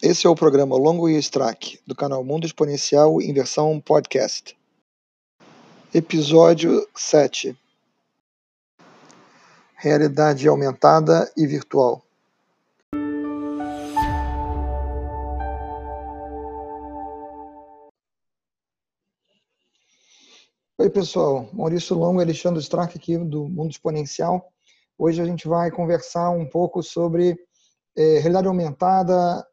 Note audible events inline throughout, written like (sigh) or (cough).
Esse é o programa Longo e Strack, do canal Mundo Exponencial em versão podcast. Episódio 7 Realidade aumentada e virtual. Oi, pessoal. Maurício Longo e Alexandre Strack aqui do Mundo Exponencial. Hoje a gente vai conversar um pouco sobre é, realidade aumentada,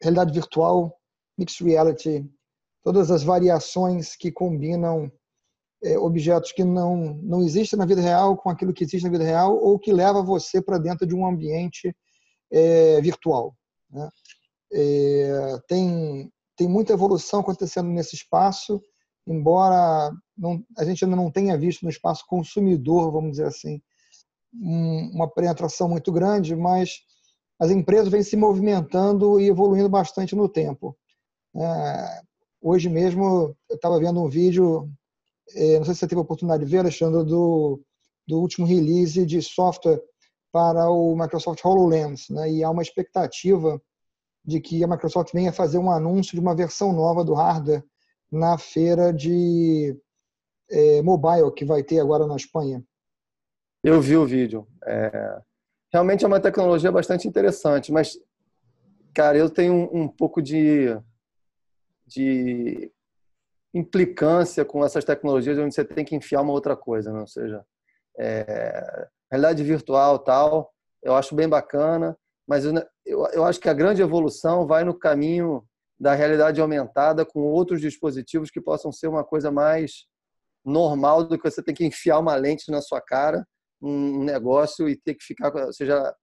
realidade virtual, mixed reality, todas as variações que combinam é, objetos que não, não existem na vida real com aquilo que existe na vida real ou que leva você para dentro de um ambiente é, virtual. Né? É, tem, tem muita evolução acontecendo nesse espaço, embora não, a gente ainda não tenha visto no espaço consumidor, vamos dizer assim, um, uma penetração muito grande, mas as empresas vêm se movimentando e evoluindo bastante no tempo. É, hoje mesmo eu estava vendo um vídeo, é, não sei se você teve a oportunidade de ver, Alexandre, do, do último release de software para o Microsoft HoloLens, né? e há uma expectativa de que a Microsoft venha fazer um anúncio de uma versão nova do hardware na feira de é, mobile que vai ter agora na Espanha. Eu vi o vídeo. É, realmente é uma tecnologia bastante interessante, mas, cara, eu tenho um, um pouco de, de implicância com essas tecnologias onde você tem que enfiar uma outra coisa, né? ou seja, é, realidade virtual tal, eu acho bem bacana, mas eu, eu, eu acho que a grande evolução vai no caminho da realidade aumentada com outros dispositivos que possam ser uma coisa mais normal do que você tem que enfiar uma lente na sua cara um negócio e ter que ficar, ou seja,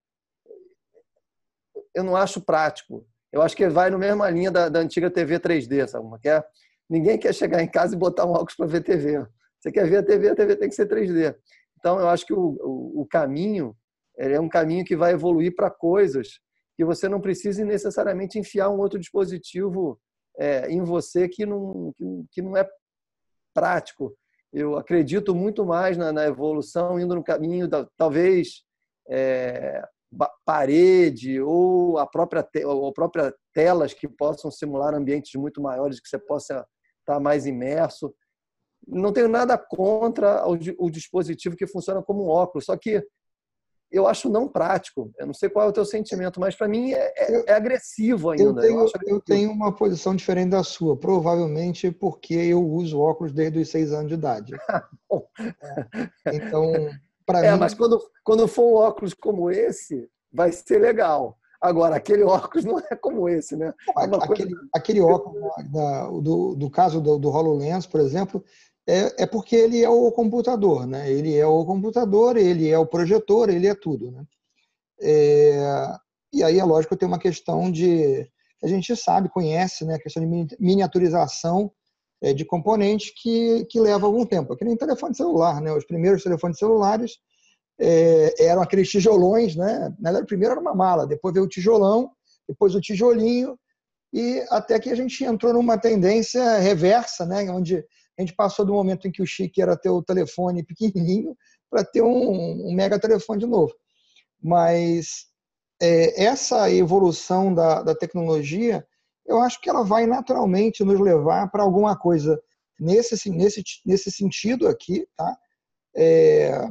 eu não acho prático. Eu acho que vai no mesma linha da, da antiga TV 3D, sabe como é? Ninguém quer chegar em casa e botar um óculos para ver TV. Você quer ver a TV, a TV tem que ser 3D. Então, eu acho que o, o, o caminho é um caminho que vai evoluir para coisas que você não precise necessariamente enfiar um outro dispositivo é, em você que não, que, que não é prático eu acredito muito mais na, na evolução indo no caminho da talvez é, parede ou a própria te, ou própria telas que possam simular ambientes muito maiores que você possa estar mais imerso. Não tenho nada contra o, o dispositivo que funciona como um óculos, só que eu acho não prático. Eu não sei qual é o teu sentimento, mas para mim é, é, é, agressivo ainda. Eu tenho, eu, eu tenho, uma posição diferente da sua, provavelmente porque eu uso óculos desde os seis anos de idade. (laughs) é. Então, para (laughs) é, mim. Mas quando, quando for um óculos como esse, vai ser legal. Agora, aquele óculos não é como esse, né? É aquele, coisa... aquele, óculos da, do, do caso do, do HoloLens, por exemplo, é, é porque ele é o computador, né? Ele é o computador, ele é o projetor, ele é tudo, né? É, e aí é lógico que tem uma questão de a gente sabe, conhece, né? A questão de miniaturização é, de componentes que, que leva algum tempo. Aqui nem telefone celular, né? Os primeiros telefones celulares é, eram aqueles tijolões, né? Na verdade, primeiro era uma mala, depois veio o tijolão, depois o tijolinho, e até que a gente entrou numa tendência reversa, né? Onde a gente passou do momento em que o chique era ter o telefone pequenininho (laughs) para ter um, um, mega telefone de novo. Mas é, essa evolução da, da tecnologia, eu acho que ela vai naturalmente nos levar para alguma coisa nesse, nesse, nesse sentido aqui, tá? É,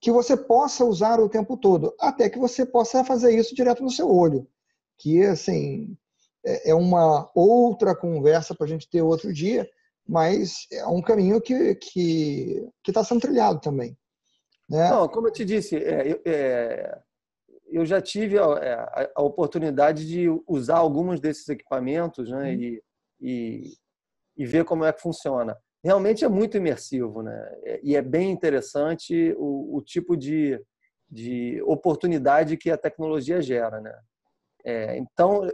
que você possa usar o tempo todo, até que você possa fazer isso direto no seu olho, que assim é, é uma outra conversa para a gente ter outro dia, mas é um caminho que que está sendo trilhado também. Né? Não, como eu te disse, é, é, eu já tive a, é, a, a, oportunidade de usar alguns desses equipamentos né, uhum. e, e, e, ver como é que funciona. Realmente é muito imersivo, né? É, e é bem interessante o, o tipo de, de oportunidade que a tecnologia gera, né? É, então,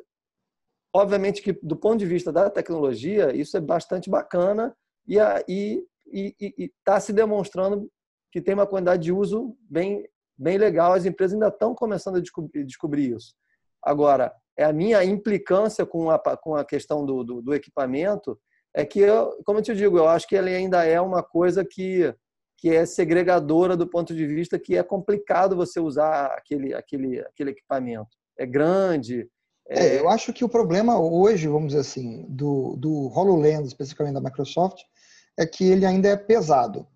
Obviamente que, do ponto de vista da tecnologia, isso é bastante bacana e está se demonstrando que tem uma quantidade de uso bem, bem legal. As empresas ainda estão começando a descobrir, descobrir isso. Agora, é a minha implicância com a, com a questão do, do, do equipamento é que, eu, como eu te digo, eu acho que ele ainda é uma coisa que, que é segregadora do ponto de vista que é complicado você usar aquele, aquele, aquele equipamento. É grande, É, eu acho que o problema hoje, vamos dizer assim, do, do HoloLens, especificamente da Microsoft, é que ele ainda é pesado.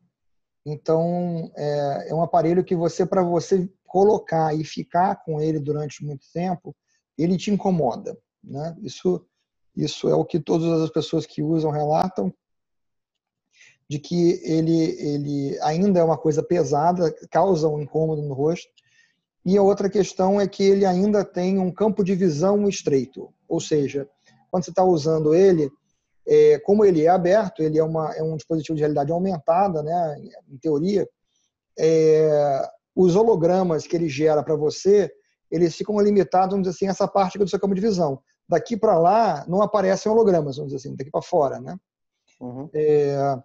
Então, é, é um aparelho que você, para você colocar e ficar com ele durante muito tempo, ele te incomoda. Né? Isso, isso é o que todas as pessoas que usam relatam, de que ele, ele ainda é uma coisa pesada, causa um incômodo no rosto. E a outra questão é que ele ainda tem um campo de visão estreito, ou seja, quando você está usando ele, é, como ele é aberto, ele é, uma, é um dispositivo de realidade aumentada, né, em teoria, é, os hologramas que ele gera para você, eles ficam limitados, vamos dizer assim, essa parte do seu campo de visão. Daqui para lá não aparecem hologramas, vamos dizer assim, daqui para fora, né? Uhum. É,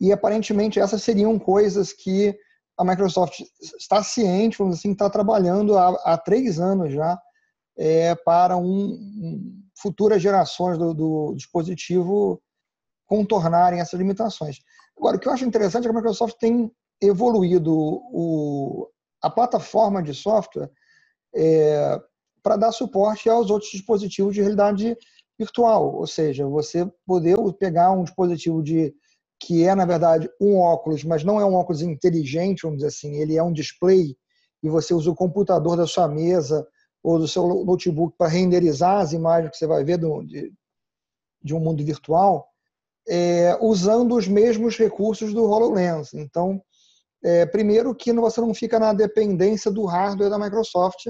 e aparentemente essas seriam coisas que a Microsoft está ciente, vamos assim, está trabalhando há, há, três anos já é, para um, um, futuras gerações do, do, dispositivo contornarem essas limitações. Agora, o que eu acho interessante é que a Microsoft tem evoluído o, a plataforma de software é, para dar suporte aos outros dispositivos de realidade virtual, ou seja, você poder pegar um dispositivo de que é, na verdade, um óculos, mas não é um óculos inteligente, vamos dizer assim, ele é um display e você usa o computador da sua mesa ou do seu notebook para renderizar as imagens que você vai ver do, de, de um mundo virtual, é, usando os mesmos recursos do HoloLens. Então, é, primeiro que você não fica na dependência do hardware da Microsoft,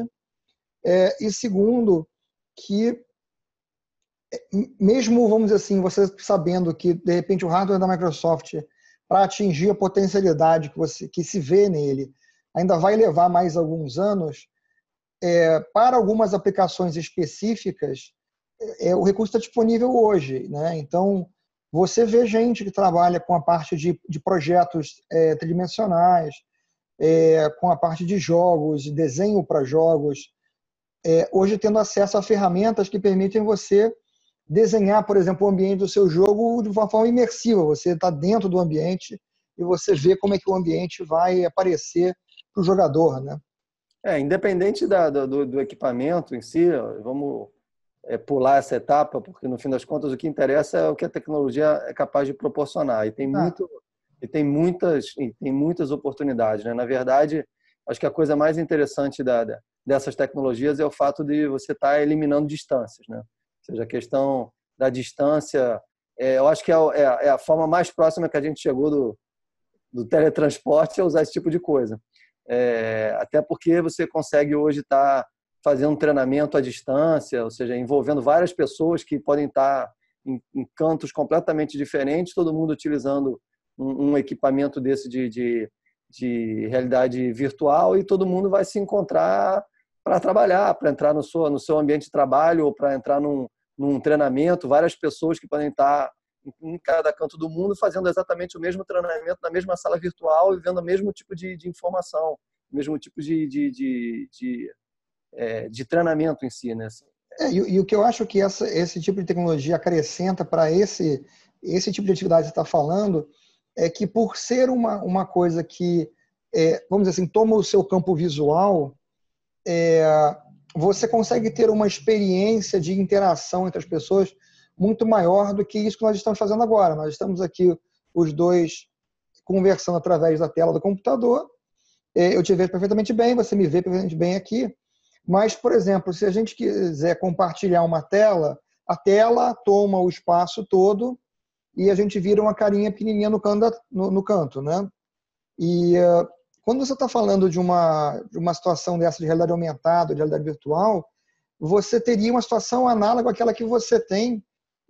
é, e segundo que mesmo, vamos dizer assim, você sabendo que, de repente, o hardware da Microsoft, para atingir a potencialidade que, você, que se vê nele, ainda vai levar mais alguns anos, é, para algumas aplicações específicas, é, o recurso está disponível hoje. Né? Então, você vê gente que trabalha com a parte de, de projetos é, tridimensionais, é, com a parte de jogos, de desenho para jogos, é, hoje tendo acesso a ferramentas que permitem você desenhar, por exemplo, o ambiente do seu jogo de uma forma imersiva. Você está dentro do ambiente e você vê como é que o ambiente vai aparecer para o jogador, né? É, independente da, do, do, equipamento em si, vamos é, pular essa etapa, porque no fim das contas o que interessa é o que a tecnologia é capaz de proporcionar. E tem, ah. muito, e tem, muitas, e tem muitas oportunidades. Né? Na verdade, acho que a coisa mais interessante da, dessas tecnologias é o fato de você estar tá eliminando distâncias. Né? Seja, a questão da distância, é, eu acho que é, é, é, a forma mais próxima que a gente chegou do, do teletransporte é usar esse tipo de coisa. É, até porque você consegue hoje estar tá fazendo um treinamento à distância, ou seja, envolvendo várias pessoas que podem estar tá em, em cantos completamente diferentes, todo mundo utilizando um, um equipamento desse de, de, de, realidade virtual e todo mundo vai se encontrar para trabalhar, para entrar no seu, no seu ambiente de trabalho ou para entrar num, num treinamento, várias pessoas que podem estar em cada canto do mundo fazendo exatamente o mesmo treinamento na mesma sala virtual e vendo o mesmo tipo de, de informação, o mesmo tipo de, de, de, de, é, de treinamento em si. Né? É, e, e, o que eu acho que essa, esse tipo de tecnologia acrescenta para esse, esse tipo de atividade que você está falando é que por ser uma, uma coisa que, é, vamos dizer assim, toma o seu campo visual, é, você consegue ter uma experiência de interação entre as pessoas muito maior do que isso que nós estamos fazendo agora. Nós estamos aqui, os dois, conversando através da tela do computador. É, eu te vejo perfeitamente bem, você me vê perfeitamente bem aqui. Mas, por exemplo, se a gente quiser compartilhar uma tela, a tela toma o espaço todo e a gente vira uma carinha pequenininha no canto, no, no canto né? E uh, quando você está falando de uma, de uma situação dessa de realidade aumentada, de realidade virtual, você teria uma situação análoga àquela que você tem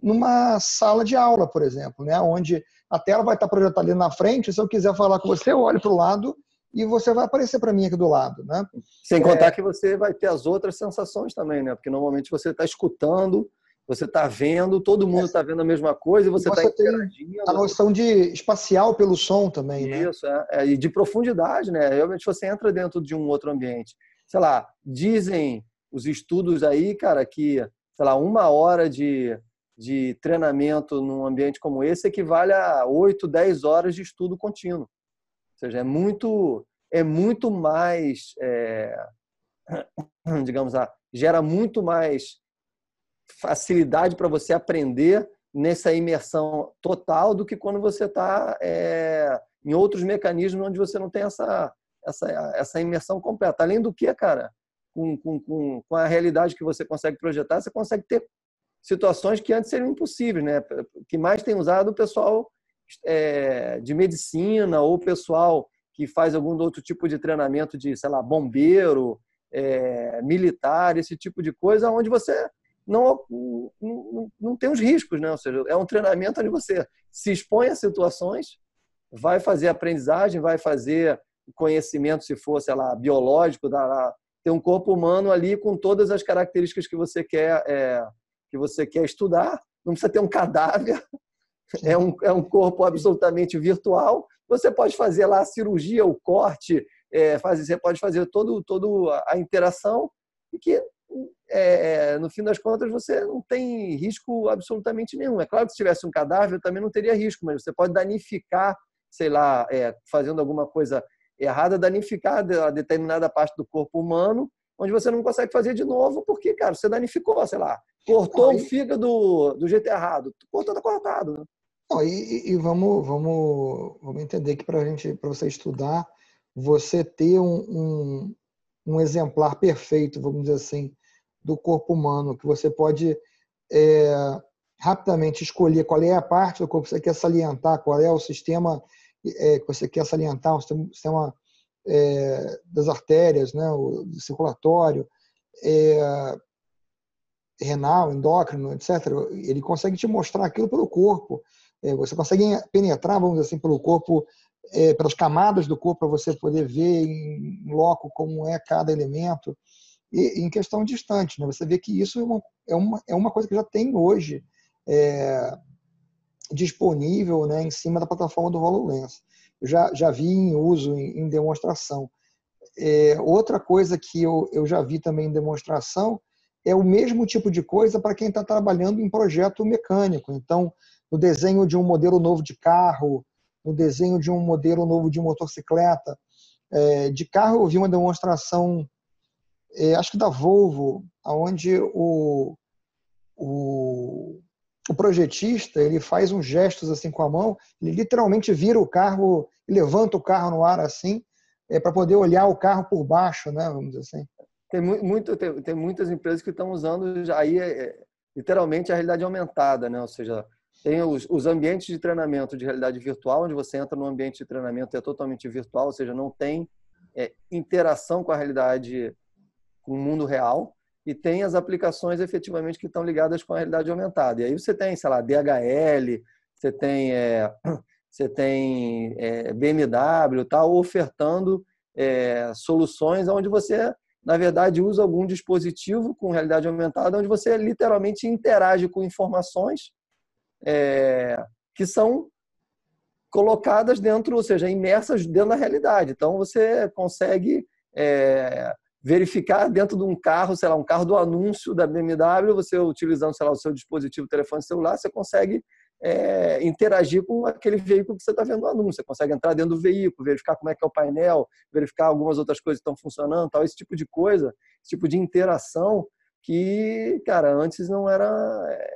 numa sala de aula, por exemplo, né? onde a tela vai estar projetada ali na frente, se eu quiser falar com você, eu olho para o lado e você vai aparecer para mim aqui do lado. Né? Sem contar é... que você vai ter as outras sensações também, né? porque normalmente você está escutando você está vendo, todo mundo está é. vendo a mesma coisa e você está interagindo. A noção de espacial pelo som também, né? Isso, é, é, e de profundidade, né? Realmente você entra dentro de um outro ambiente. Sei lá, dizem os estudos aí, cara, que, sei lá, uma hora de, de treinamento num ambiente como esse equivale a 8, 10 horas de estudo contínuo. Ou seja, é muito, é muito mais... É, (clears throat) digamos, gera muito mais facilidade para você aprender nessa imersão total do que quando você está é, em outros mecanismos onde você não tem essa, essa, essa imersão completa. Além do que, cara, com, com, com a realidade que você consegue projetar, você consegue ter situações que antes seriam impossíveis, né? Que mais tem usado o pessoal é, de medicina ou o pessoal que faz algum outro tipo de treinamento de, sei lá, bombeiro, é, militar, esse tipo de coisa, onde você não, não, não tem os riscos, né? Ou seja, é um treinamento onde você se expõe a situações, vai fazer aprendizagem, vai fazer conhecimento, se for, sei lá, biológico, da, ter um corpo humano ali com todas as características que você quer é, que você quer estudar. Não precisa ter um cadáver, é um, é um corpo absolutamente virtual. Você pode fazer lá a cirurgia, o corte, é, faz, você pode fazer todo, todo a interação e que é, no fim das contas você não tem risco absolutamente nenhum. É claro que se tivesse um cadáver também não teria risco, mas você pode danificar, sei lá, é, fazendo alguma coisa errada, danificar a determinada parte do corpo humano, onde você não consegue fazer de novo porque, cara, você danificou, sei lá, cortou o fígado do, do jeito errado, cortou tá cortado. Né? Não, e, e, vamos, vamos, vamos entender que para gente, para você estudar, você ter um, um, um, exemplar perfeito, vamos dizer assim, do corpo humano, que você pode é, rapidamente escolher qual é a parte do corpo que você quer salientar, qual é o sistema é, que você quer salientar, o sistema é, das artérias, né, o circulatório, é, renal, endócrino, etc. Ele consegue te mostrar aquilo pelo corpo. É, você consegue penetrar, vamos dizer assim, pelo corpo, é, pelas camadas do corpo, para você poder ver em loco como é cada elemento. E em questão distante, né? você vê que isso é uma, é uma, é uma coisa que já tem hoje é, disponível né, em cima da plataforma do HoloLens. Já, já vi em uso, em, em demonstração. É, outra coisa que eu, eu já vi também em demonstração é o mesmo tipo de coisa para quem está trabalhando em projeto mecânico. Então, no desenho de um modelo novo de carro, no desenho de um modelo novo de motocicleta. É, de carro, eu vi uma demonstração, é, acho que da Volvo, onde o, o, o, projetista ele faz uns gestos assim com a mão, ele literalmente vira o carro, levanta o carro no ar assim, é, para poder olhar o carro por baixo, né, vamos dizer assim. Tem, muito, tem, tem muitas empresas que estão usando aí é, literalmente a realidade aumentada, né? ou seja, tem os, os, ambientes de treinamento de realidade virtual, onde você entra no ambiente de treinamento e é totalmente virtual, ou seja, não tem é, interação com a realidade, com o mundo real, e tem as aplicações efetivamente que estão ligadas com a realidade aumentada. E aí você tem, sei lá, DHL, você tem, é, (clears throat) você tem é, BMW, tal, ofertando é, soluções onde você, na verdade, usa algum dispositivo com realidade aumentada, onde você literalmente interage com informações é, que são colocadas dentro, ou seja, imersas dentro da realidade. Então você consegue é, verificar dentro de um carro, sei lá, um carro do anúncio da BMW, você utilizando, sei lá, o seu dispositivo telefone celular, você consegue é, interagir com aquele veículo que você está vendo no anúncio. Você consegue entrar dentro do veículo, verificar como é que é o painel, verificar algumas outras coisas que estão funcionando, tal, esse tipo de coisa, esse tipo de interação que, cara, antes não era,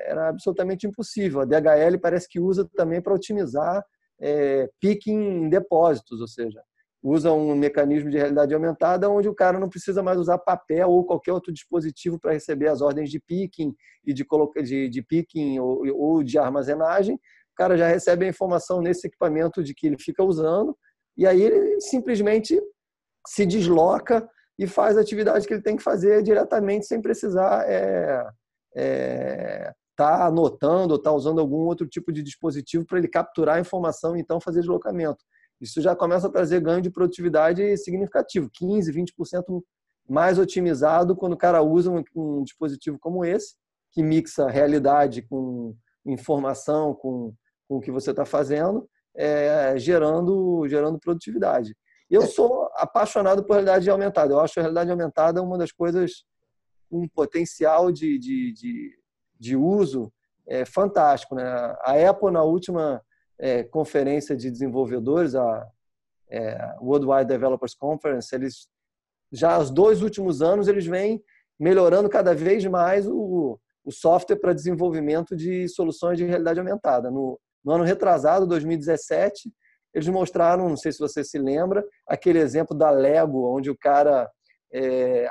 era absolutamente impossível. A DHL parece que usa também para otimizar é, picking em depósitos, ou seja, usa um mecanismo de realidade aumentada onde o cara não precisa mais usar papel ou qualquer outro dispositivo para receber as ordens de picking e de, de, de picking ou, ou de armazenagem. O cara já recebe a informação nesse equipamento de que ele fica usando e aí ele simplesmente se desloca e faz a atividade que ele tem que fazer diretamente sem precisar é, é, tá anotando ou tá usando algum outro tipo de dispositivo para ele capturar a informação e então fazer deslocamento. Isso já começa a trazer ganho de produtividade significativo, 15, 20% mais otimizado quando o cara usa um, um dispositivo como esse, que mixa realidade com informação, com, com o que você está fazendo, é, gerando, gerando produtividade. Eu é. sou apaixonado por realidade aumentada. Eu acho a realidade aumentada uma das coisas com um potencial de, de, de, de uso é, fantástico. Né? A Apple, na última é, conferência de desenvolvedores, a é, Worldwide Developers Conference, eles já os dois últimos anos eles vêm melhorando cada vez mais o, o software para desenvolvimento de soluções de realidade aumentada. No, no ano retrasado, 2017, eles mostraram, não sei se você se lembra, aquele exemplo da Lego, onde o cara é,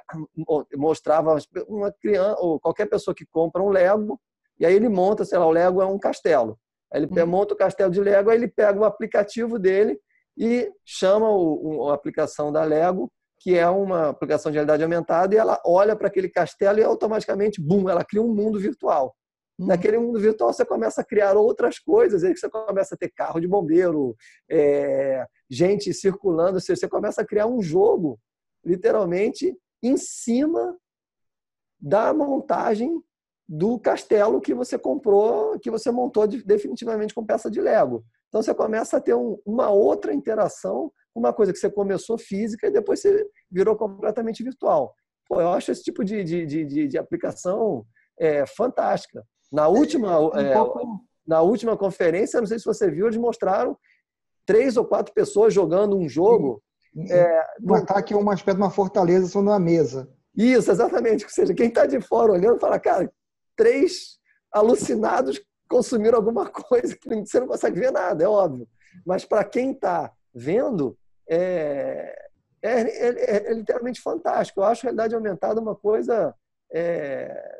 mostrava uma criança ou qualquer pessoa que compra um Lego e aí ele monta, sei lá, o Lego é um castelo. Aí ele uhum. monta o castelo de Lego, aí ele pega o aplicativo dele e chama o, a aplicação da Lego, que é uma aplicação de realidade aumentada, e ela olha para aquele castelo e automaticamente, bum, ela cria um mundo virtual. Uhum. Naquele mundo virtual você começa a criar outras coisas, aí você começa a ter carro de bombeiro, é, gente circulando, você, você começa a criar um jogo, literalmente, em cima da montagem do castelo que você comprou, que você montou definitivamente com peça de Lego. Então você começa a ter um, uma outra interação, uma coisa que você começou física e depois você virou completamente virtual. Pô, eu acho esse tipo de, de, de, de aplicação é, fantástica. Na última, é, é na última conferência, não sei se você viu, eles mostraram três ou quatro pessoas jogando um jogo. É, um ataque é uma espécie de uma fortaleza só numa mesa. Isso, exatamente. Ou seja, quem está de fora olhando fala, cara, três alucinados consumiram alguma coisa que você não consegue ver nada, é óbvio. Mas para quem está vendo, é, é, é, é, literalmente fantástico. Eu acho a realidade aumentada uma coisa é,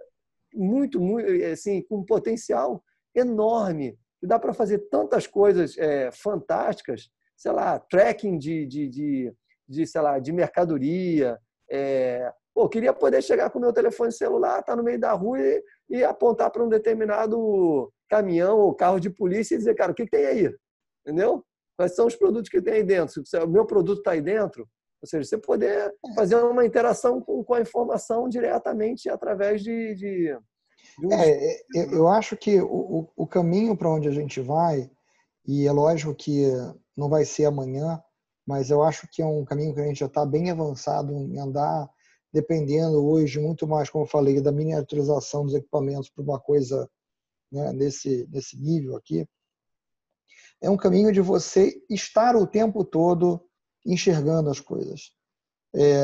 muito, muito, assim, com um potencial enorme. E dá para fazer tantas coisas é, fantásticas, sei lá, tracking de, de, de, de, sei lá, de mercadoria. É, pô, queria poder chegar com o meu telefone celular, tá no meio da rua e, e apontar para um determinado caminhão ou carro de polícia e dizer, cara, o que, que tem aí? Entendeu? Quais são os produtos que tem aí dentro? Se o meu produto está aí dentro, ou seja, você poder fazer uma interação com, com a informação diretamente através de. de, de um... é, eu acho que o, o caminho para onde a gente vai, e é lógico que não vai ser amanhã, mas eu acho que é um caminho que a gente já está bem avançado em andar dependendo hoje muito mais, como eu falei, da miniaturização dos equipamentos para uma coisa né, nesse, nesse nível aqui, é um caminho de você estar o tempo todo enxergando as coisas. É,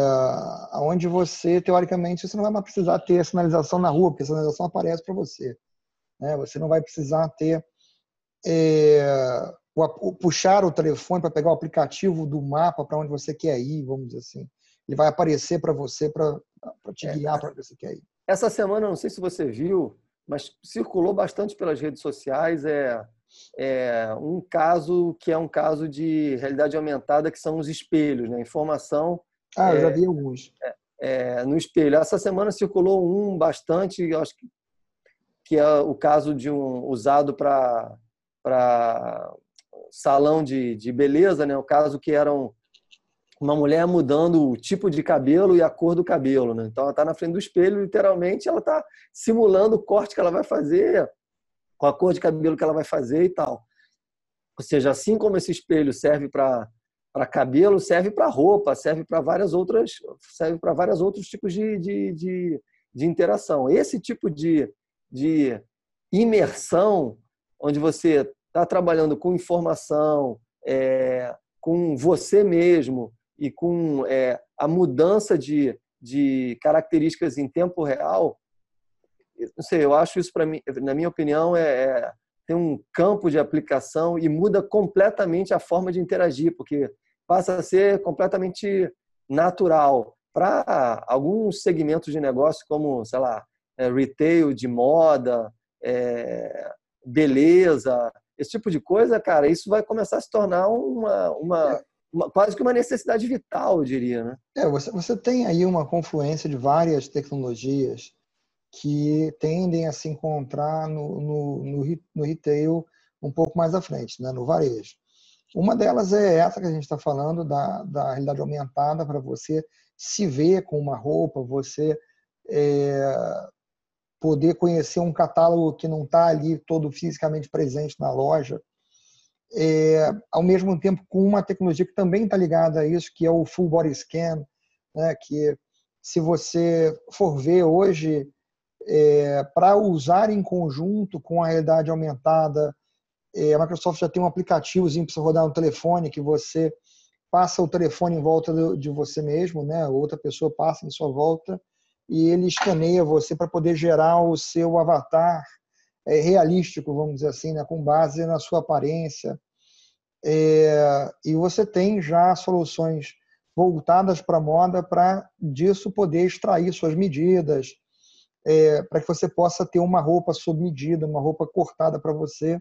onde você, teoricamente, você não vai mais precisar ter a sinalização na rua, porque a sinalização aparece para você. Né? Você não vai precisar ter é, o, puxar o telefone para pegar o aplicativo do mapa para onde você quer ir, vamos dizer assim ele vai aparecer para você para te é, guiar para onde você quer ir. Essa semana, não sei se você viu, mas circulou bastante pelas redes sociais é, é um caso que é um caso de realidade aumentada, que são os espelhos, né? Informação. Ah, eu já é, vi alguns. É, é, no espelho. Essa semana circulou um bastante, acho que, que é o caso de um usado para salão de, de beleza, né? O caso que eram uma mulher mudando o tipo de cabelo e a cor do cabelo. Né? Então, ela está na frente do espelho, literalmente, ela está simulando o corte que ela vai fazer, com a cor de cabelo que ela vai fazer e tal. Ou seja, assim como esse espelho serve para para cabelo, serve para roupa, serve para várias outras, serve para vários outros tipos de, de, de, de interação. Esse tipo de, de imersão, onde você está trabalhando com informação, é, com você mesmo, e com é, a mudança de, de características em tempo real, não sei, eu acho isso para mim, na minha opinião, é, é, tem um campo de aplicação e muda completamente a forma de interagir, porque passa a ser completamente natural. Para alguns segmentos de negócio, como, sei lá, é, retail de moda, é, beleza, esse tipo de coisa, cara, isso vai começar a se tornar uma, uma, é uma, quase que uma necessidade vital, eu diria. Né? É, você, você tem aí uma confluência de várias tecnologias que tendem a se encontrar no, no, no, no retail um pouco mais à frente, né, no varejo. Uma delas é essa que a gente está falando, da, da realidade aumentada, para você se ver com uma roupa, você é, poder conhecer um catálogo que não está ali todo fisicamente presente na loja, é, ao mesmo tempo com uma tecnologia que também está ligada a isso, que é o Full Body Scan, né, que se você for ver hoje, é, para usar em conjunto com a realidade aumentada, é, a Microsoft já tem um aplicativozinho para você rodar no telefone que você passa o telefone em volta de você mesmo, né? Outra pessoa passa em sua volta e ele escaneia você para poder gerar o seu avatar é, realístico, vamos dizer assim, né? com base na sua aparência. É, e você tem já soluções voltadas para a moda para disso poder extrair suas medidas, é, para que você possa ter uma roupa sob medida, uma roupa cortada para você.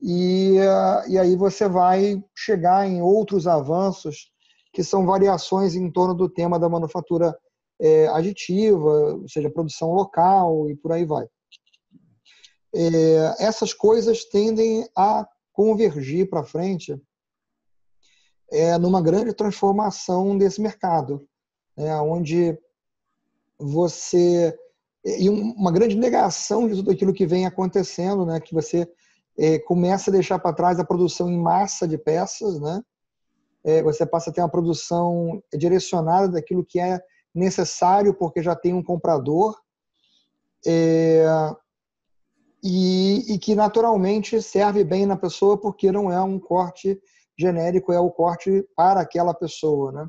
E, e aí você vai chegar em outros avanços que são variações em torno do tema da manufatura é, aditiva, ou seja, produção local e por aí vai. É, essas coisas tendem a convergir para frente é, numa grande transformação desse mercado, né, onde você e uma grande negação de tudo aquilo que vem acontecendo, né, que você é, começa a deixar para trás a produção em massa de peças, né, é, você passa a ter uma produção direcionada daquilo que é necessário porque já tem um comprador é, e, e, que naturalmente serve bem na pessoa porque não é um corte genérico, é o corte para aquela pessoa, né?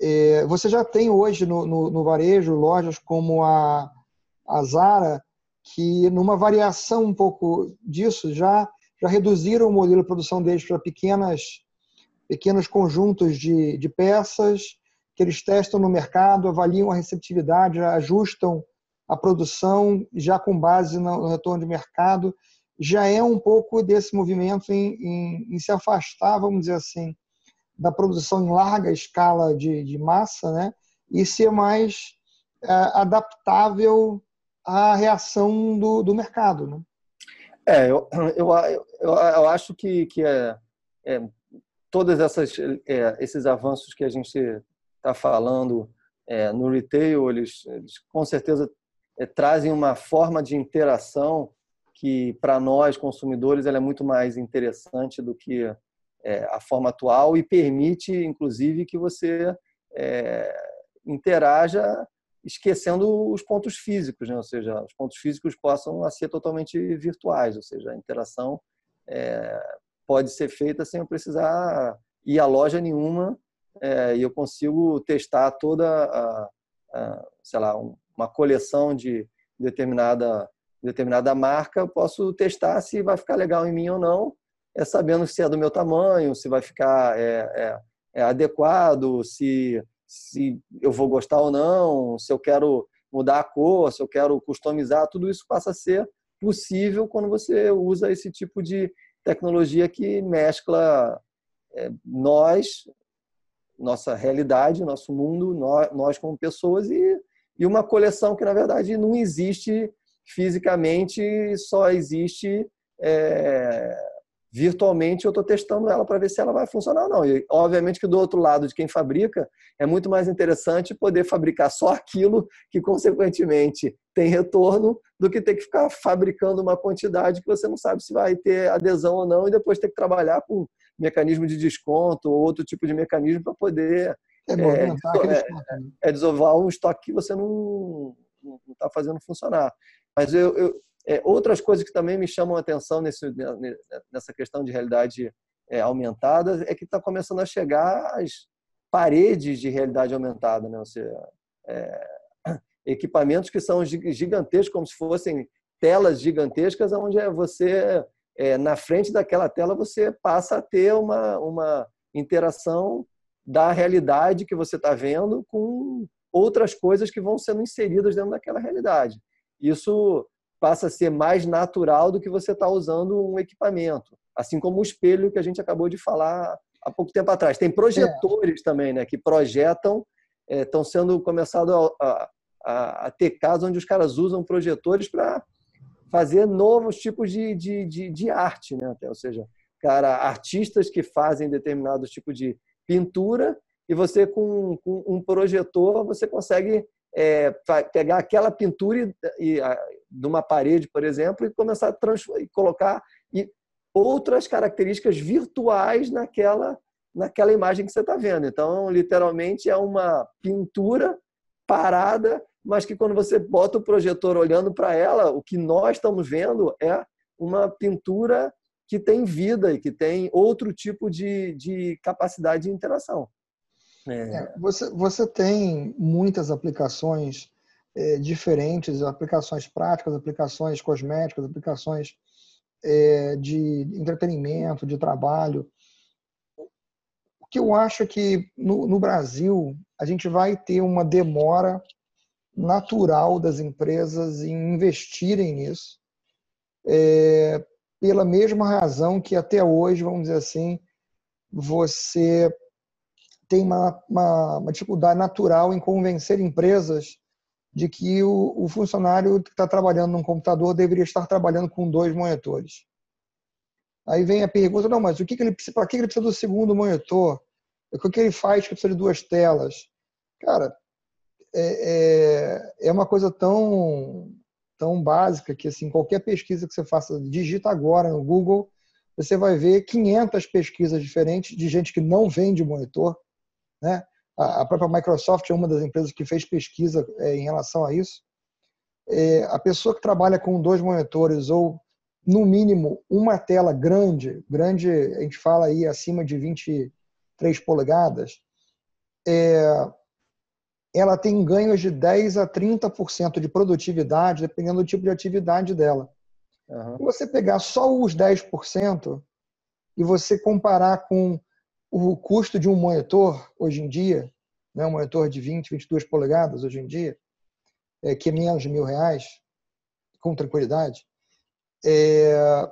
É, você já tem hoje no, no, no, varejo lojas como a, a Zara que numa variação um pouco disso já já reduziram o modelo de produção deles para pequenas pequenos conjuntos de, de peças que eles testam no mercado, avaliam a receptividade, ajustam a produção já com base no retorno de mercado. Já é um pouco desse movimento em, em, em se afastar, vamos dizer assim, da produção em larga escala de, de massa, né? E ser mais é, adaptável à reação do, do mercado, né? É, eu, eu, eu, eu acho que, que é, é todos é, esses avanços que a gente está falando é, no retail, eles, eles com certeza trazem uma forma de interação que, para nós, consumidores, ela é muito mais interessante do que é, a forma atual e permite, inclusive, que você é, interaja esquecendo os pontos físicos, né? ou seja, os pontos físicos possam ser totalmente virtuais, ou seja, a interação é, pode ser feita sem eu precisar ir à loja nenhuma é, e eu consigo testar toda a, a, sei lá, uma coleção de determinada determinada marca, eu posso testar se vai ficar legal em mim ou não, é sabendo se é do meu tamanho, se vai ficar é, é, é adequado, se se eu vou gostar ou não, se eu quero mudar a cor, se eu quero customizar, tudo isso passa a ser possível quando você usa esse tipo de tecnologia que mescla é, nós, nossa realidade, nosso mundo, nós, nós como pessoas e, e uma coleção que na verdade não existe fisicamente, só existe é, virtualmente. Eu estou testando ela para ver se ela vai funcionar ou não. E obviamente que do outro lado de quem fabrica é muito mais interessante poder fabricar só aquilo que consequentemente tem retorno do que ter que ficar fabricando uma quantidade que você não sabe se vai ter adesão ou não e depois ter que trabalhar com mecanismo de desconto ou outro tipo de mecanismo para poder é, é, é, é, desovar um estoque que você não está fazendo funcionar. Mas eu, eu é, outras coisas que também me chamam a atenção nesse, nessa questão de realidade é, aumentada é que está começando a chegar as paredes de realidade aumentada, né? Ou seja, é, (clears throat) equipamentos que são gigantescos, como se fossem telas gigantescas, onde é você é, na frente daquela tela você passa a ter uma, uma interação da realidade que você está vendo com outras coisas que vão sendo inseridas dentro daquela realidade. Isso passa a ser mais natural do que você está usando um equipamento, assim como o espelho que a gente acabou de falar há pouco tempo atrás. Tem projetores é. também, né, que projetam, estão é, sendo começados a, a, a, ter casos onde os caras usam projetores para fazer novos tipos de, de, de, de arte, né? Ou seja, cara, artistas que fazem determinados tipos de pintura e você com, com um projetor você consegue é, pegar aquela pintura e, e a, de uma parede, por exemplo, e começar a e colocar e outras características virtuais naquela naquela imagem que você está vendo. Então, literalmente é uma pintura parada mas que quando você bota o projetor olhando para ela, o que nós estamos vendo é uma pintura que tem vida e que tem outro tipo de, de capacidade de interação. É. é você, você tem muitas aplicações é, diferentes, aplicações práticas, aplicações cosméticas, aplicações é, de entretenimento, de trabalho. O que eu acho é que no, no Brasil a gente vai ter uma demora natural das empresas em investirem nisso, é, pela mesma razão que até hoje, vamos dizer assim, você tem uma, uma, uma dificuldade natural em convencer empresas de que o, o funcionário que está trabalhando num computador deveria estar trabalhando com dois monitores. Aí vem a pergunta, não, mas o que, que ele precisa, para que ele precisa do segundo monitor? O que ele faz que precisa de duas telas? Cara, é, é, é uma coisa tão, tão básica que assim qualquer pesquisa que você faça, digita agora no Google, você vai ver 500 pesquisas diferentes de gente que não vende monitor, né? A própria Microsoft é uma das empresas que fez pesquisa é, em relação a isso. É, a pessoa que trabalha com dois monitores ou no mínimo uma tela grande, grande a gente fala aí acima de 23 polegadas, é, ela tem ganhos de 10 a 30% de produtividade, dependendo do tipo de atividade dela. Uhum. Se você pegar só os 10% e você comparar com o custo de um monitor hoje em dia, né, um monitor de 20, 22 polegadas hoje em dia, é, que é menos de mil reais, com tranquilidade, é,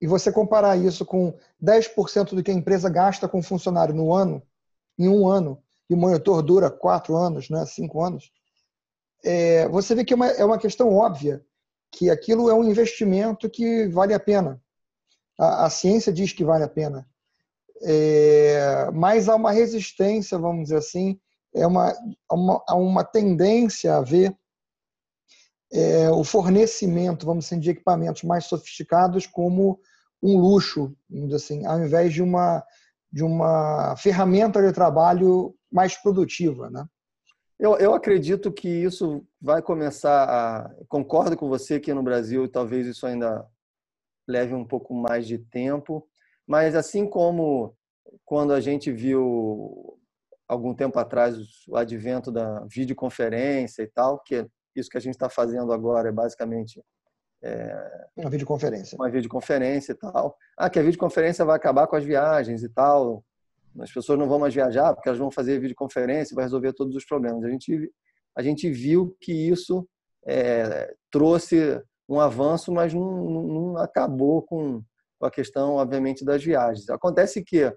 e você comparar isso com 10% do que a empresa gasta com funcionário no ano, em um ano, e o monitor dura quatro anos, né, cinco anos, é, você vê que é uma, é uma questão óbvia que aquilo é um investimento que vale a pena. A, a ciência diz que vale a pena. É, mas há uma resistência, vamos dizer assim, é uma, uma, uma tendência a ver é, o fornecimento, vamos dizer, de equipamentos mais sofisticados como um luxo, assim, ao invés de uma, de uma ferramenta de trabalho mais produtiva, né? Eu, eu acredito que isso vai começar a. Concordo com você que no Brasil talvez isso ainda leve um pouco mais de tempo, mas assim como quando a gente viu algum tempo atrás o advento da videoconferência e tal, que isso que a gente está fazendo agora é basicamente é, uma videoconferência. Uma videoconferência e tal. Ah, que a videoconferência vai acabar com as viagens e tal as pessoas não vão mais viajar porque elas vão fazer videoconferência, vai resolver todos os problemas. A gente, a gente viu que isso é, trouxe um avanço, mas não, não acabou com, com a questão, obviamente, das viagens. Acontece que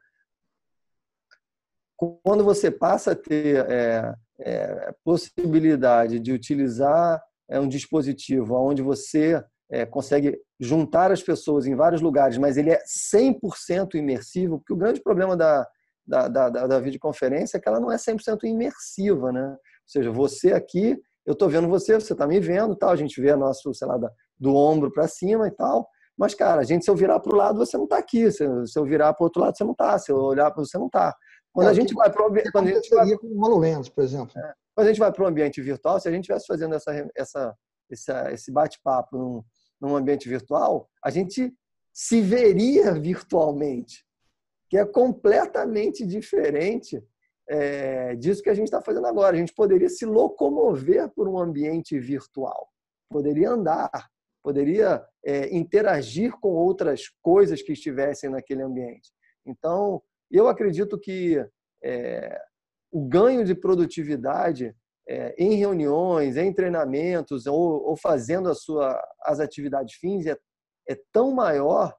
quando você passa a ter é, é, possibilidade de utilizar é, um dispositivo onde você é, consegue juntar as pessoas em vários lugares, mas ele é 100% imersivo, porque o grande problema da, da, da, da videoconferência é que ela não é 100% imersiva, né? Ou seja, você aqui, eu estou vendo você, você está me vendo, tal, a gente vê nosso, sei lá, do ombro para cima e tal, mas, cara, a gente, se eu virar para o lado, você não está aqui. Se, eu virar para o outro lado, você não está. Se eu olhar para você, não está. Quando é, a gente vai para o ambiente. Quando a gente vai com o HoloLens, por exemplo. É, quando a gente vai para o ambiente virtual, se a gente estivesse fazendo essa, essa, essa esse bate-papo num, ambiente virtual, a gente se veria virtualmente que é completamente diferente é, disso que a gente está fazendo agora. A gente poderia se locomover por um ambiente virtual, poderia andar, poderia é, interagir com outras coisas que estivessem naquele ambiente. Então, eu acredito que é, o ganho de produtividade é, em reuniões, em treinamentos ou, ou fazendo a sua, as atividades fins é, é tão maior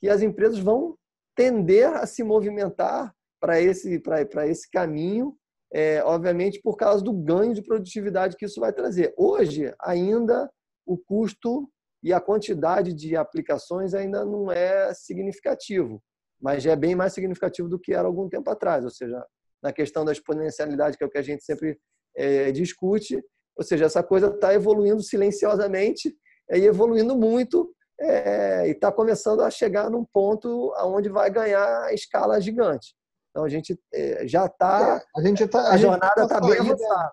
que as empresas vão tender a se movimentar para esse, esse caminho, é, obviamente por causa do ganho de produtividade que isso vai trazer. Hoje, ainda o custo e a quantidade de aplicações ainda não é significativo, mas já é bem mais significativo do que era algum tempo atrás, ou seja, na questão da exponencialidade, que é o que a gente sempre é, discute, ou seja, essa coisa está evoluindo silenciosamente e evoluindo muito é, e está começando a chegar num ponto onde vai ganhar a escala gigante. Então a gente é, já está. É, a, gente tá, a, a jornada está tá bem avançada.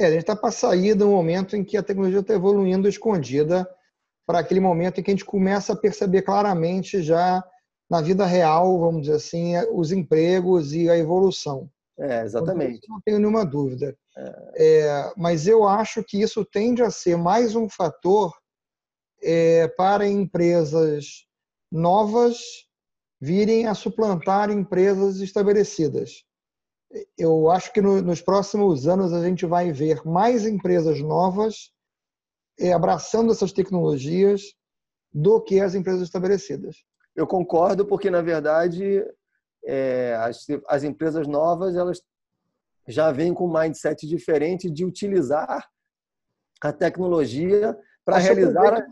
É, a gente está para sair do momento em que a tecnologia está evoluindo escondida para aquele momento em que a gente começa a perceber claramente já na vida real, vamos dizer assim, os empregos e a evolução. É, exatamente. Não tenho nenhuma dúvida. É. Mas eu acho que isso tende a ser mais um fator é, para empresas novas virem a suplantar empresas estabelecidas. Eu acho que no, nos próximos anos a gente vai ver mais empresas novas é, abraçando essas tecnologias do que as empresas estabelecidas. Eu concordo, porque na verdade é, as, as empresas novas elas já vêm com um mindset diferente de utilizar a tecnologia para realizar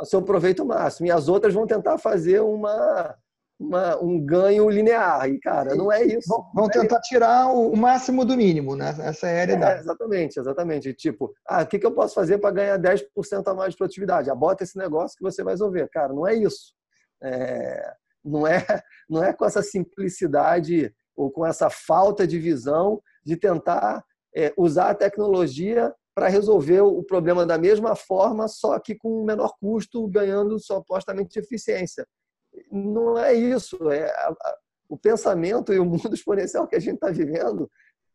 o seu proveito máximo. E as outras vão tentar fazer uma, uma, um ganho linear. E, cara, não é isso. Vão, vão é tentar isso. tirar o máximo do mínimo, né? Essa é a É, realidade. exatamente, exatamente. Tipo, ah, o que, que eu posso fazer para ganhar 10% a mais de produtividade? Abota esse negócio que você vai resolver. Cara, não é isso. É, não, é, (laughs) não é com essa simplicidade ou com essa falta de visão de tentar é, usar a tecnologia para resolver o problema da mesma forma, só que com menor custo, ganhando supostamente eficiência. Não é isso. É o pensamento e o mundo (laughs) exponencial que a gente está vivendo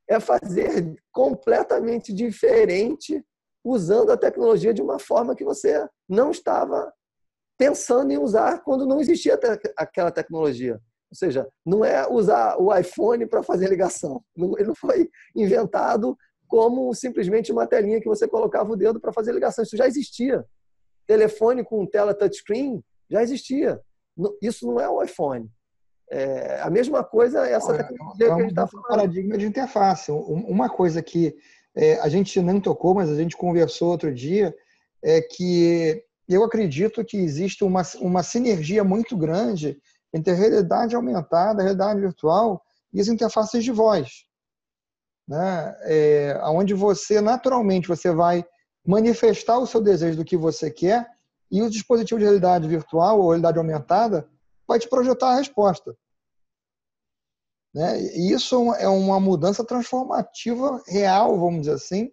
é fazer completamente diferente usando a tecnologia de uma forma que você não estava pensando em usar quando não existia aquela tecnologia. Ou seja, não é usar o iPhone para fazer ligação. Ele não foi inventado como simplesmente uma telinha que você colocava o dedo para fazer ligação. Isso já existia. Telefone com tela touchscreen já existia. Isso não é o iPhone. É, a mesma coisa é essa É, tecnologia é que a um gente está falando. paradigma de interface. Um- Uma coisa que é, a gente não tocou, mas a gente conversou outro dia, é que eu acredito que existe uma, uma sinergia muito grande entre a realidade aumentada, a realidade virtual e as interfaces de voz. Né? É, onde você, naturalmente, você vai manifestar o seu desejo do que você quer e o dispositivo de realidade virtual ou realidade aumentada vai te projetar a resposta. Né? E isso é uma mudança transformativa real, vamos dizer assim,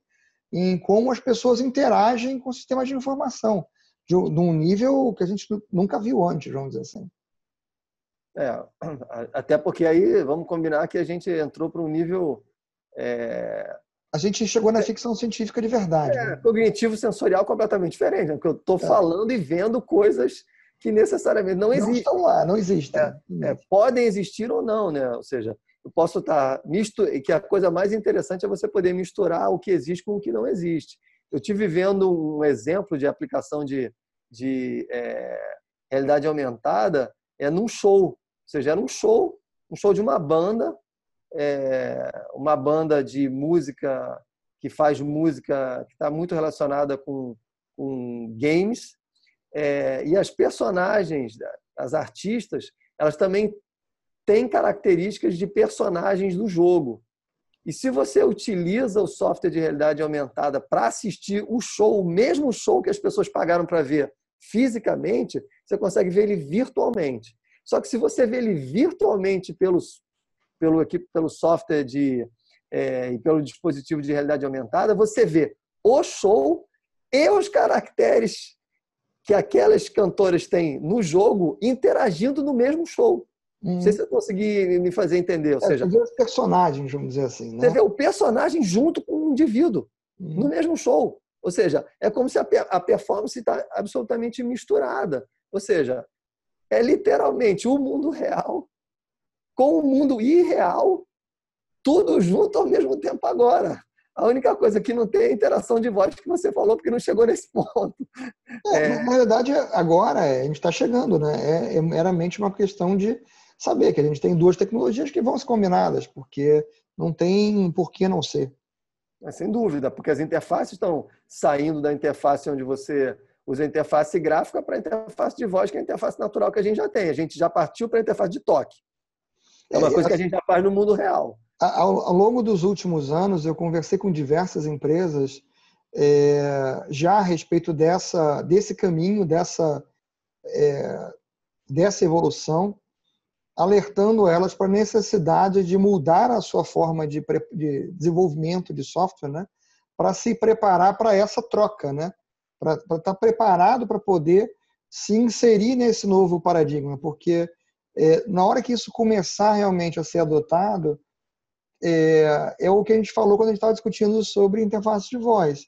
em como as pessoas interagem com o sistema de informação, de um nível que a gente nunca viu antes, vamos dizer assim. É, (clears throat) até porque aí vamos combinar que a gente entrou para um nível é, A gente chegou na ficção científica de verdade. é, né? cognitivo sensorial completamente diferente, né? porque eu estou É. falando e vendo coisas que necessariamente não Não existem. estão lá, não existem. É, podem existir ou não, né? Ou seja, eu posso estar misto e que a coisa mais interessante é você poder misturar o que existe com o que não existe. Eu tive vendo um exemplo de aplicação de, de é, realidade aumentada é num show, seja, era um show, um show de uma banda, é, uma banda de música que faz música que está muito relacionada com, com games é, e as personagens, as artistas, elas também têm características de personagens do jogo. E se você utiliza o software de realidade aumentada para assistir o show, o mesmo show que as pessoas pagaram para ver fisicamente, você consegue ver ele virtualmente. Só que se você vê ele virtualmente pelos, pelo, pelo software de, é, e pelo dispositivo de realidade aumentada, você vê o show e os caracteres que aquelas cantoras têm no jogo interagindo no mesmo show. Hum. Não sei se eu consegui me fazer entender. Ou É, seja, você vê os personagens, vamos dizer assim. Né? você vê o personagem junto com o indivíduo Hum. no mesmo show. Ou seja, é como se a, a performance está absolutamente misturada. Ou seja, é literalmente o mundo real com o mundo irreal, tudo junto ao mesmo tempo agora. A única coisa que não tem é a interação de voz que você falou, porque não chegou nesse (laughs) ponto. É, mas, Na verdade, agora é, a gente está chegando, né? É, é meramente uma questão de saber que a gente tem duas tecnologias que vão ser combinadas, porque não tem por que não ser. Mas, sem dúvida, porque as interfaces estão saindo da interface onde você usa a interface gráfica para a interface de voz, que é a interface natural que a gente já tem. A gente já partiu para a interface de toque. É uma É, coisa que a gente já faz no mundo real. Ao, ao longo dos últimos anos, eu conversei com diversas empresas é, já a respeito dessa, desse caminho, dessa, é, dessa evolução, alertando elas para a necessidade de mudar a sua forma de, de desenvolvimento de software, né, para se preparar para essa troca, né, para estar tá preparado para poder se inserir nesse novo paradigma, porque é, na hora que isso começar realmente a ser adotado, é, é o que a gente falou quando a gente estava discutindo sobre interface de voz.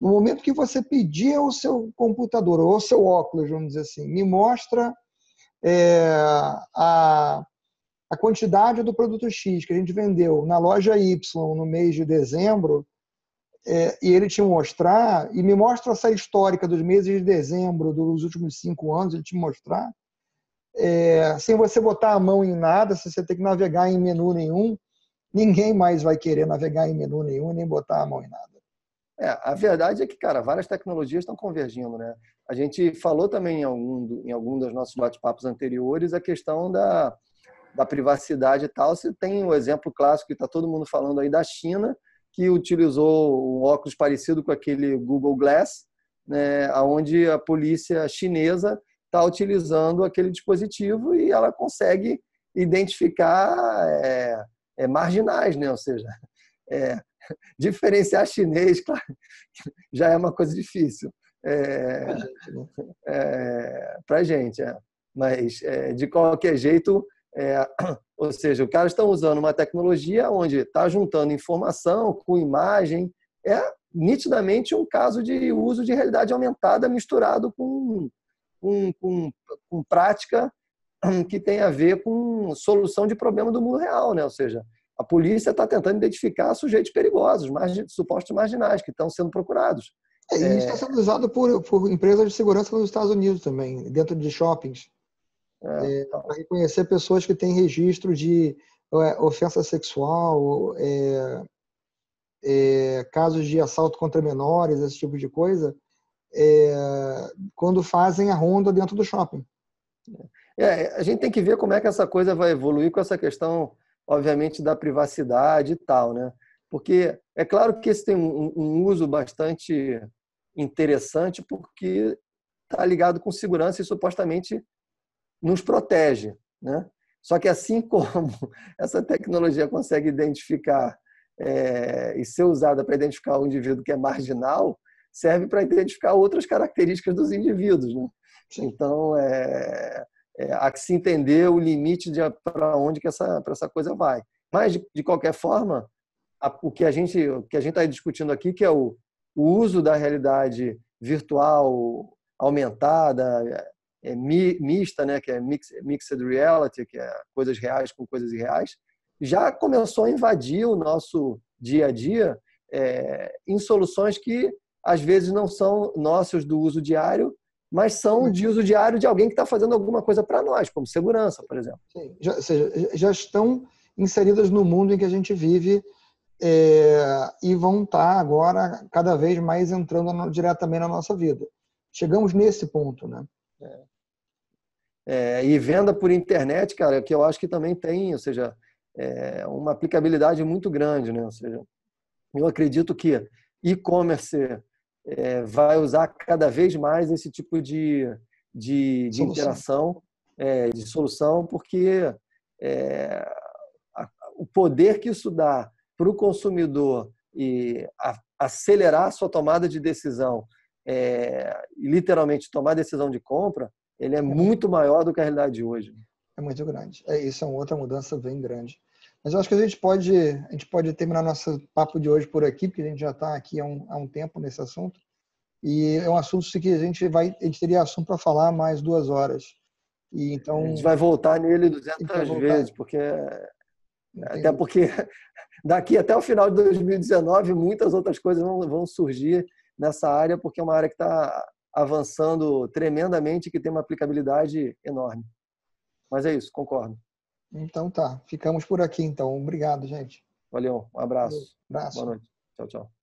No momento que você pedir ao seu computador ou ao seu óculos, vamos dizer assim, me mostra é, a, a quantidade do produto X que a gente vendeu na loja Y no mês de dezembro, é, e ele te mostrar, e me mostra essa histórica dos meses de dezembro dos últimos cinco anos, ele te mostrar, é, sem você botar a mão em nada, se você tem que navegar em menu nenhum, ninguém mais vai querer navegar em menu nenhum nem botar a mão em nada. É, a verdade é que, cara, várias tecnologias estão convergindo, né? A gente falou também em algum, em algum dos nossos bate-papos anteriores a questão da, da privacidade e tal. Você tem o um exemplo clássico que está todo mundo falando aí da China, que utilizou um óculos parecido com aquele Google Glass, né, onde a polícia chinesa está utilizando aquele dispositivo e ela consegue identificar é, é, marginais, né? ou seja, (laughs) é, (laughs) diferenciar chinês (laughs) claro, já é uma coisa difícil é, para a gente. É. Mas, é, de qualquer jeito, é, (clears throat) ou seja, os caras estão usando uma tecnologia onde está juntando informação com imagem. É nitidamente um caso de uso de realidade aumentada misturado com, com, com, com prática (clears throat) que tem a ver com solução de problema do mundo real, né? Ou seja, a polícia está tentando identificar sujeitos perigosos, margin, supostos marginais, que estão sendo procurados. É, e isso está sendo usado por, por empresas de segurança nos Estados Unidos também, dentro de shoppings. É, é, para reconhecer pessoas que têm registro de é, ofensa sexual, é, é, casos de assalto contra menores, esse tipo de coisa, é, quando fazem a ronda dentro do shopping. a gente tem que ver como é que essa coisa vai evoluir com essa questão, obviamente, da privacidade e tal, né? Porque é claro que esse tem um, um uso bastante interessante, porque está ligado com segurança e supostamente nos protege. Né? Só que assim (laughs) como essa tecnologia consegue identificar é, e ser usada para identificar o indivíduo que é marginal, serve para identificar outras características dos indivíduos. Né? Então, é, é, há que se entender o limite para onde que essa, essa coisa vai. Mas, de, de qualquer forma, a, o que a gente está discutindo aqui, que é o, o uso da realidade virtual aumentada, é, mista, né, que é mixed reality, que é coisas reais com coisas irreais, já começou a invadir o nosso dia a dia é, em soluções que às vezes não são nossas do uso diário, mas são de uso diário de alguém que está fazendo alguma coisa para nós, como segurança, por exemplo. Sim, já, seja, já estão inseridas no mundo em que a gente vive é, e vão estar tá agora cada vez mais entrando no, diretamente na nossa vida. Chegamos nesse ponto, né? É. É, e venda por internet, cara, que eu acho que também tem, ou seja, é, uma aplicabilidade muito grande, né? Ou seja, eu acredito que e-commerce é, vai usar cada vez mais esse tipo de, de, de interação, é, de solução, porque é, a, o poder que isso dá para o consumidor e a, acelerar a sua tomada de decisão, é, literalmente tomar decisão de compra, ele é, é muito maior do que a realidade de hoje. É muito grande. É isso, é uma outra mudança bem grande. Mas eu acho que a gente pode, a gente pode terminar nosso papo de hoje por aqui, porque a gente já está aqui há um, há um tempo nesse assunto. E é um assunto que a gente vai, a gente teria assunto para falar mais duas horas. E então a gente vai voltar nele 200 vezes, porque até porque (laughs) daqui até o final de 2019 muitas outras coisas vão, vão surgir nessa área, porque é uma área que está avançando tremendamente que tem uma aplicabilidade enorme. Mas é isso, concordo. Então tá, ficamos por aqui então. Obrigado, gente. Valeu, um abraço. Um abraço. Boa noite. Tchau, tchau.